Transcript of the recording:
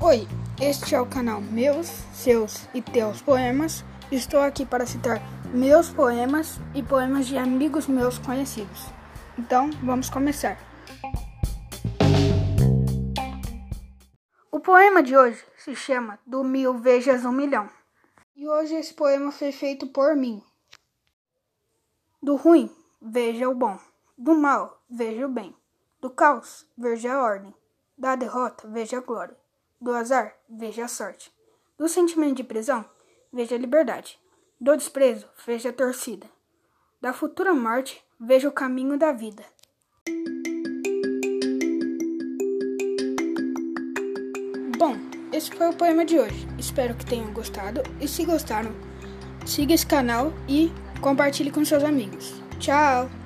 Oi, este é o canal Meus, Seus e Teus Poemas. Estou aqui para citar meus poemas e poemas de amigos meus conhecidos. Então, vamos começar. O poema de hoje se chama Do Mil Vejas Um Milhão. E hoje esse poema foi feito por mim. Do ruim, veja o bom. Do mal, veja o bem. Do caos, veja a ordem. Da derrota, veja a glória. Do azar, veja a sorte. Do sentimento de prisão, veja a liberdade. Do desprezo, veja a torcida. Da futura morte, veja o caminho da vida. Bom, esse foi o poema de hoje. Espero que tenham gostado e se gostaram, siga esse canal e compartilhe com seus amigos. Tchau!